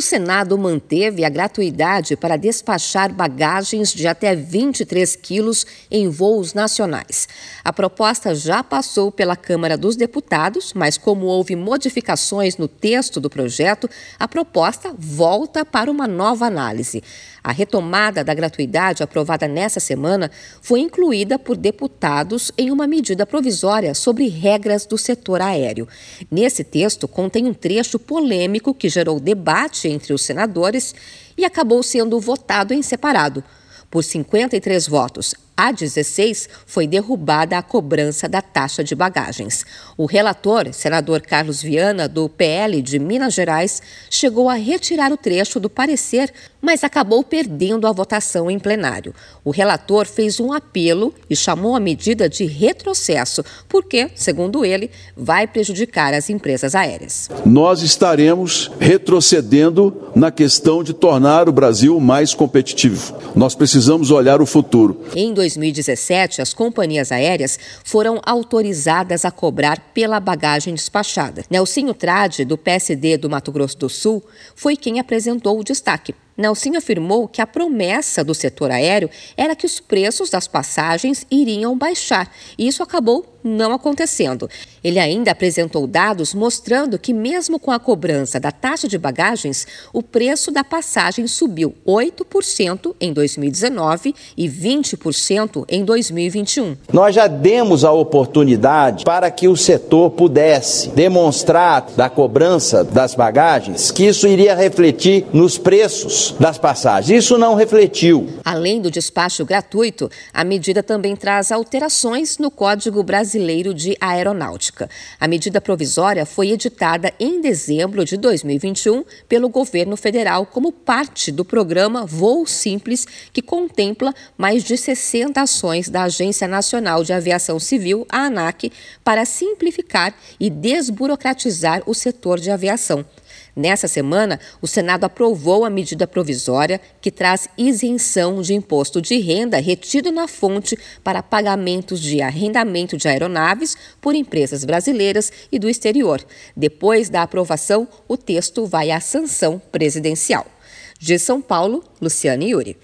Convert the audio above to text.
O Senado manteve a gratuidade para despachar bagagens de até 23 quilos em voos nacionais. A proposta já passou pela Câmara dos Deputados, mas como houve modificações no texto do projeto, a proposta volta para uma nova análise. A retomada da gratuidade aprovada nessa semana foi incluída por deputados em uma medida provisória sobre regras do setor aéreo. Nesse texto contém um trecho polêmico que gerou debate entre os senadores e acabou sendo votado em separado. Por 53 votos a 16 foi derrubada a cobrança da taxa de bagagens. O relator, senador Carlos Viana, do PL de Minas Gerais, chegou a retirar o trecho do parecer, mas acabou perdendo a votação em plenário. O relator fez um apelo e chamou a medida de retrocesso, porque, segundo ele, vai prejudicar as empresas aéreas. Nós estaremos retrocedendo na questão de tornar o Brasil mais competitivo. Nós precisamos olhar o futuro. Em 2017, as companhias aéreas foram autorizadas a cobrar pela bagagem despachada. Nelsinho Trade, do PSD do Mato Grosso do Sul, foi quem apresentou o destaque. Nelson afirmou que a promessa do setor aéreo era que os preços das passagens iriam baixar, e isso acabou não acontecendo. Ele ainda apresentou dados mostrando que, mesmo com a cobrança da taxa de bagagens, o preço da passagem subiu 8% em 2019 e 20% em 2021. Nós já demos a oportunidade para que o setor pudesse demonstrar da cobrança das bagagens que isso iria refletir nos das passagens. Isso não refletiu. Além do despacho gratuito, a medida também traz alterações no Código Brasileiro de Aeronáutica. A medida provisória foi editada em dezembro de 2021 pelo governo federal como parte do programa Voo Simples, que contempla mais de 60 ações da Agência Nacional de Aviação Civil, a ANAC, para simplificar e desburocratizar o setor de aviação. Nessa semana, o Senado aprovou a medida provisória que traz isenção de imposto de renda retido na fonte para pagamentos de arrendamento de aeronaves por empresas brasileiras e do exterior. Depois da aprovação, o texto vai à sanção presidencial. De São Paulo, Luciane Yuri.